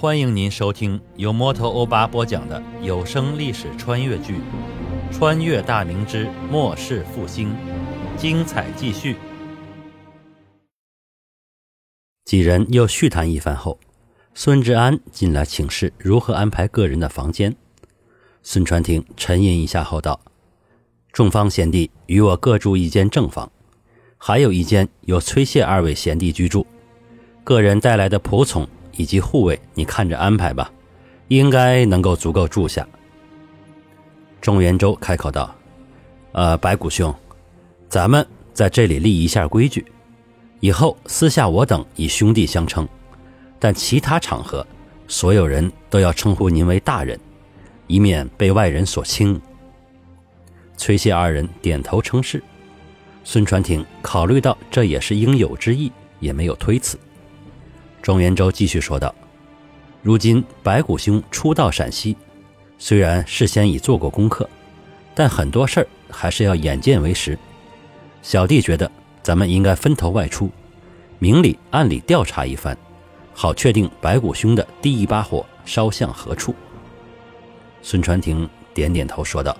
欢迎您收听由摩托欧巴播讲的有声历史穿越剧《穿越大明之末世复兴》，精彩继续。几人又叙谈一番后，孙志安进来请示如何安排个人的房间。孙传庭沉吟一下后道：“众方贤弟与我各住一间正房，还有一间由崔谢二位贤弟居住。个人带来的仆从。”以及护卫，你看着安排吧，应该能够足够住下。钟元周开口道：“呃，白骨兄，咱们在这里立一下规矩，以后私下我等以兄弟相称，但其他场合，所有人都要称呼您为大人，以免被外人所轻。”崔谢二人点头称是。孙传庭考虑到这也是应有之意，也没有推辞。庄元周继续说道：“如今白骨兄初到陕西，虽然事先已做过功课，但很多事儿还是要眼见为实。小弟觉得咱们应该分头外出，明里暗里调查一番，好确定白骨兄的第一把火烧向何处。”孙传庭点点头说道：“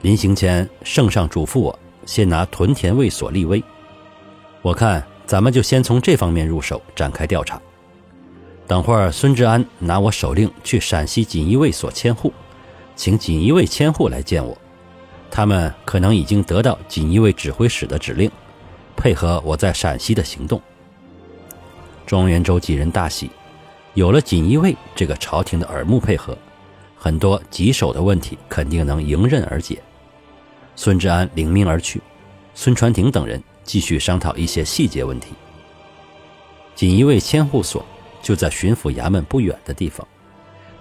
临行前，圣上嘱咐我先拿屯田卫所立威，我看。”咱们就先从这方面入手展开调查。等会儿孙志安拿我手令去陕西锦衣卫所迁户，请锦衣卫迁户来见我。他们可能已经得到锦衣卫指挥使的指令，配合我在陕西的行动。庄元州几人大喜，有了锦衣卫这个朝廷的耳目配合，很多棘手的问题肯定能迎刃而解。孙志安领命而去，孙传庭等人。继续商讨一些细节问题。锦衣卫千户所就在巡抚衙门不远的地方。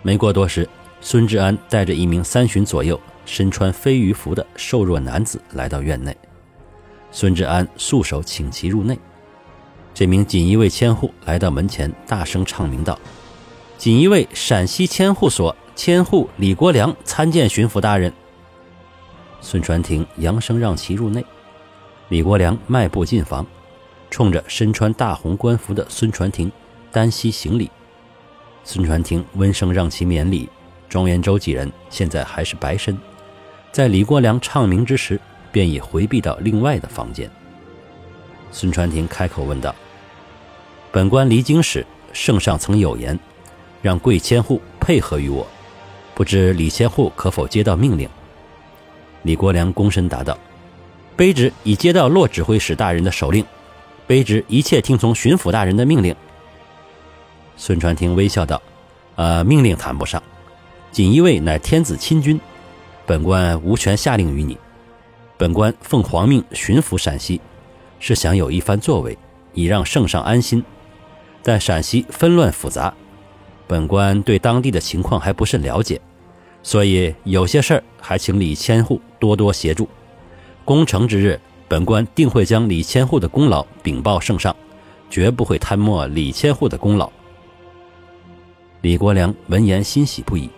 没过多时，孙志安带着一名三旬左右、身穿飞鱼服的瘦弱男子来到院内。孙志安素手请其入内。这名锦衣卫千户来到门前，大声唱名道：“锦衣卫陕西千户所千户李国良参见巡抚大人。”孙传庭扬声让其入内。李国良迈步进房，冲着身穿大红官服的孙传庭单膝行礼。孙传庭温声让其免礼。庄元周几人现在还是白身，在李国良唱名之时，便已回避到另外的房间。孙传庭开口问道：“本官离京时，圣上曾有言，让贵千户配合于我，不知李千户可否接到命令？”李国良躬身答道。卑职已接到骆指挥使大人的手令，卑职一切听从巡抚大人的命令。孙传庭微笑道：“呃，命令谈不上，锦衣卫乃天子亲军，本官无权下令于你。本官奉皇命巡抚陕西，是想有一番作为，以让圣上安心。但陕西纷乱复杂，本官对当地的情况还不甚了解，所以有些事儿还请李千户多多协助。”攻城之日，本官定会将李千户的功劳禀报圣上，绝不会贪没李千户的功劳。李国良闻言欣喜不已，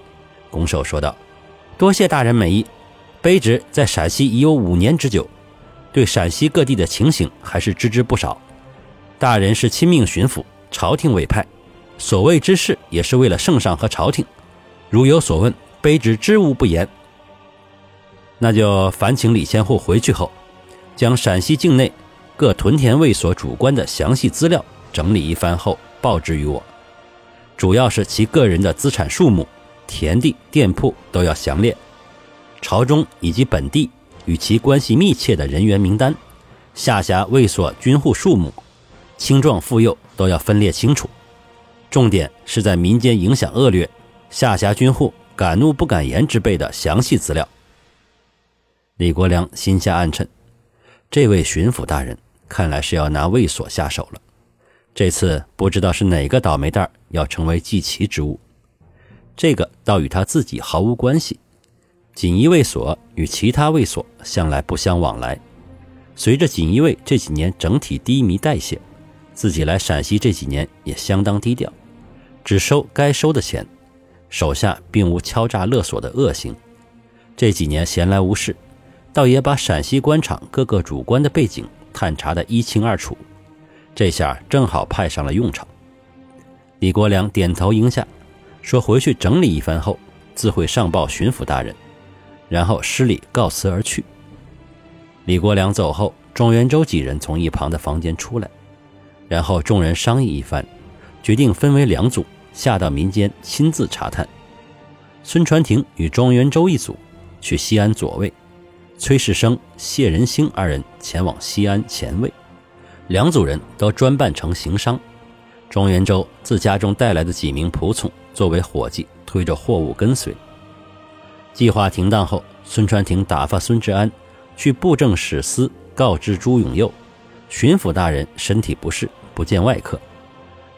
拱手说道：“多谢大人美意。卑职在陕西已有五年之久，对陕西各地的情形还是知之不少。大人是亲命巡抚，朝廷委派，所谓之事也是为了圣上和朝廷。如有所问，卑职知无不言。”那就烦请李千户回去后，将陕西境内各屯田卫所主官的详细资料整理一番后报之于我，主要是其个人的资产数目、田地、店铺都要详列，朝中以及本地与其关系密切的人员名单、下辖卫所军户数目、青壮妇幼都要分列清楚，重点是在民间影响恶劣、下辖军户敢怒不敢言之辈的详细资料。李国良心下暗忖，这位巡抚大人看来是要拿卫所下手了。这次不知道是哪个倒霉蛋要成为祭旗之物，这个倒与他自己毫无关系。锦衣卫所与其他卫所向来不相往来。随着锦衣卫这几年整体低迷代谢，自己来陕西这几年也相当低调，只收该收的钱，手下并无敲诈勒索的恶行。这几年闲来无事。倒也把陕西官场各个主官的背景探查得一清二楚，这下正好派上了用场。李国良点头应下，说回去整理一番后，自会上报巡抚大人，然后施礼告辞而去。李国良走后，庄元周几人从一旁的房间出来，然后众人商议一番，决定分为两组，下到民间亲自查探。孙传庭与庄元周一组去西安左卫，崔世生、谢仁兴二人前往西安前卫。两组人都专扮成行商。庄元周自家中带来的几名仆从作为伙计，推着货物跟随。计划停当后，孙传庭打发孙志安。去布政使司告知朱永佑，巡抚大人身体不适，不见外客。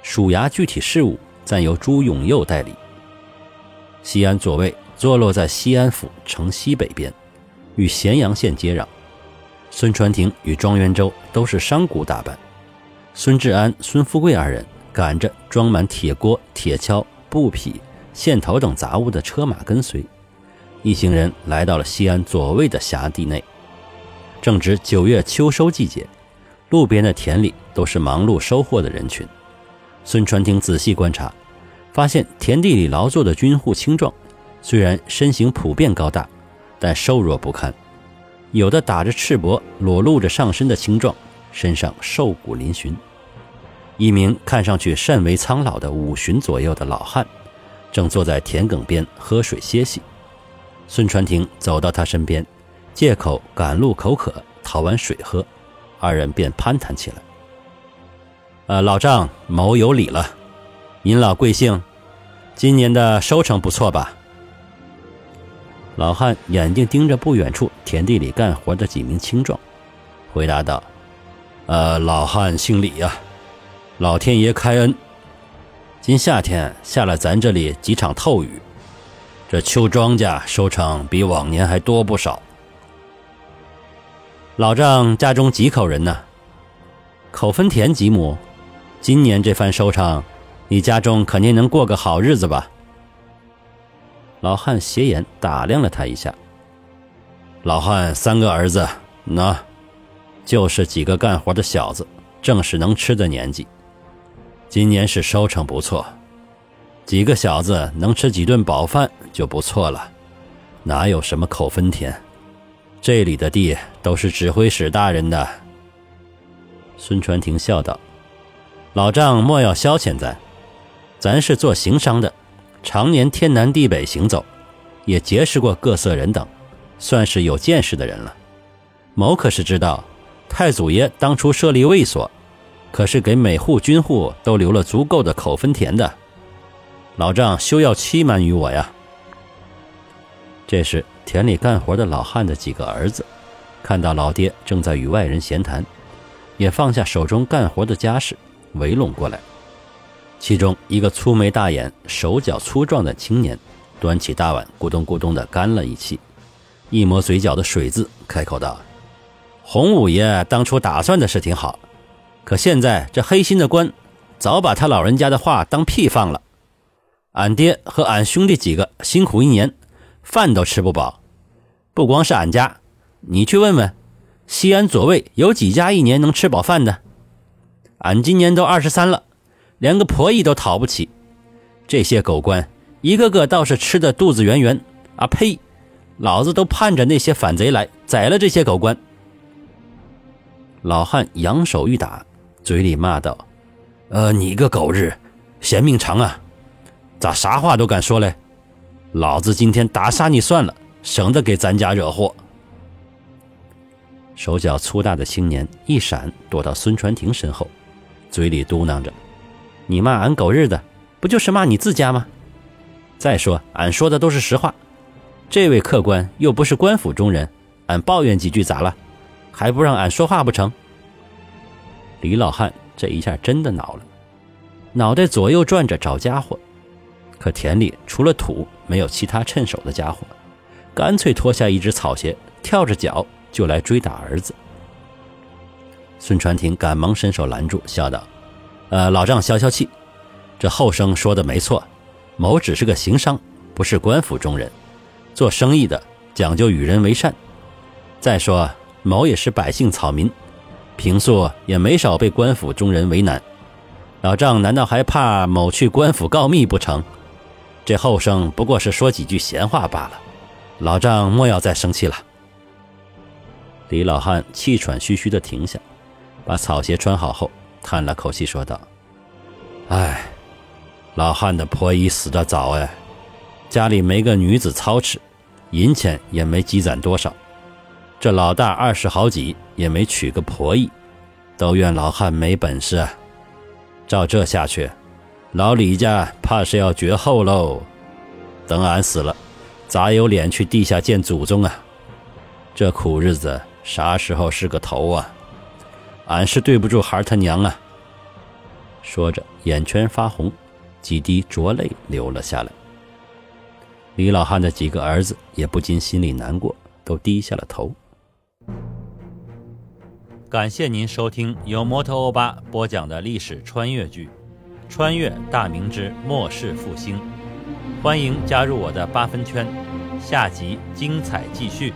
属衙具体事务暂由朱永佑代理。西安左卫坐落在西安府城西北边，与咸阳县接壤。孙传庭与庄元周都是商贾打扮，孙志安、孙富贵二人赶着装满铁锅、铁锹、布匹、线头等杂物的车马跟随，一行人来到了西安左卫的辖地内。正值九月秋收季节，路边的田里都是忙碌收获的人群。孙传庭仔细观察，发现田地里劳作的军户青壮，虽然身形普遍高大，但瘦弱不堪。有的打着赤膊、裸露着上身的青壮，身上瘦骨嶙峋。一名看上去甚为苍老的五旬左右的老汉，正坐在田埂边喝水歇息。孙传庭走到他身边。借口赶路口渴，讨碗水喝，二人便攀谈起来。呃，老丈，某有礼了。您老贵姓？今年的收成不错吧？老汉眼睛盯着不远处田地里干活的几名青壮，回答道：“呃，老汉姓李呀。老天爷开恩，今夏天下了咱这里几场透雨，这秋庄稼收成比往年还多不少。”老丈家中几口人呢？口分田几亩？今年这番收成，你家中肯定能过个好日子吧？老汉斜眼打量了他一下。老汉三个儿子，那，就是几个干活的小子，正是能吃的年纪。今年是收成不错，几个小子能吃几顿饱饭就不错了，哪有什么口分田？这里的地都是指挥使大人的。孙传庭笑道：“老丈莫要消遣咱，咱是做行商的，常年天南地北行走，也结识过各色人等，算是有见识的人了。某可是知道，太祖爷当初设立卫所，可是给每户军户都留了足够的口分田的。老丈休要欺瞒于我呀。”这时。田里干活的老汉的几个儿子，看到老爹正在与外人闲谈，也放下手中干活的家事，围拢过来。其中一个粗眉大眼、手脚粗壮的青年，端起大碗，咕咚咕咚地干了一气，一抹嘴角的水渍，开口道：“洪五爷当初打算的是挺好，可现在这黑心的官，早把他老人家的话当屁放了。俺爹和俺兄弟几个辛苦一年。”饭都吃不饱，不光是俺家，你去问问，西安左卫有几家一年能吃饱饭的？俺今年都二十三了，连个婆姨都讨不起。这些狗官一个个倒是吃的肚子圆圆，啊呸！老子都盼着那些反贼来宰了这些狗官。老汉扬手欲打，嘴里骂道：“呃，你个狗日，嫌命长啊，咋啥话都敢说嘞？”老子今天打杀你算了，省得给咱家惹祸。手脚粗大的青年一闪，躲到孙传庭身后，嘴里嘟囔着：“你骂俺狗日的，不就是骂你自家吗？再说，俺说的都是实话。这位客官又不是官府中人，俺抱怨几句咋了？还不让俺说话不成？”李老汉这一下真的恼了，脑袋左右转着找家伙。可田里除了土，没有其他趁手的家伙，干脆脱下一只草鞋，跳着脚就来追打儿子。孙传庭赶忙伸手拦住，笑道：“呃，老丈消消气，这后生说的没错，某只是个行商，不是官府中人。做生意的讲究与人为善。再说某也是百姓草民，平素也没少被官府中人为难。老丈难道还怕某去官府告密不成？这后生不过是说几句闲话罢了，老丈莫要再生气了。李老汉气喘吁吁地停下，把草鞋穿好后，叹了口气说道：“哎，老汉的婆姨死得早哎，家里没个女子操持，银钱也没积攒多少。这老大二十好几，也没娶个婆姨，都怨老汉没本事。照这下去，老李家怕是要绝后喽。等俺死了，咋有脸去地下见祖宗啊？这苦日子……”啥时候是个头啊？俺是对不住孩儿他娘啊！说着，眼圈发红，几滴浊泪流了下来。李老汉的几个儿子也不禁心里难过，都低下了头。感谢您收听由摩托欧巴播讲的历史穿越剧《穿越大明之末世复兴》，欢迎加入我的八分圈，下集精彩继续。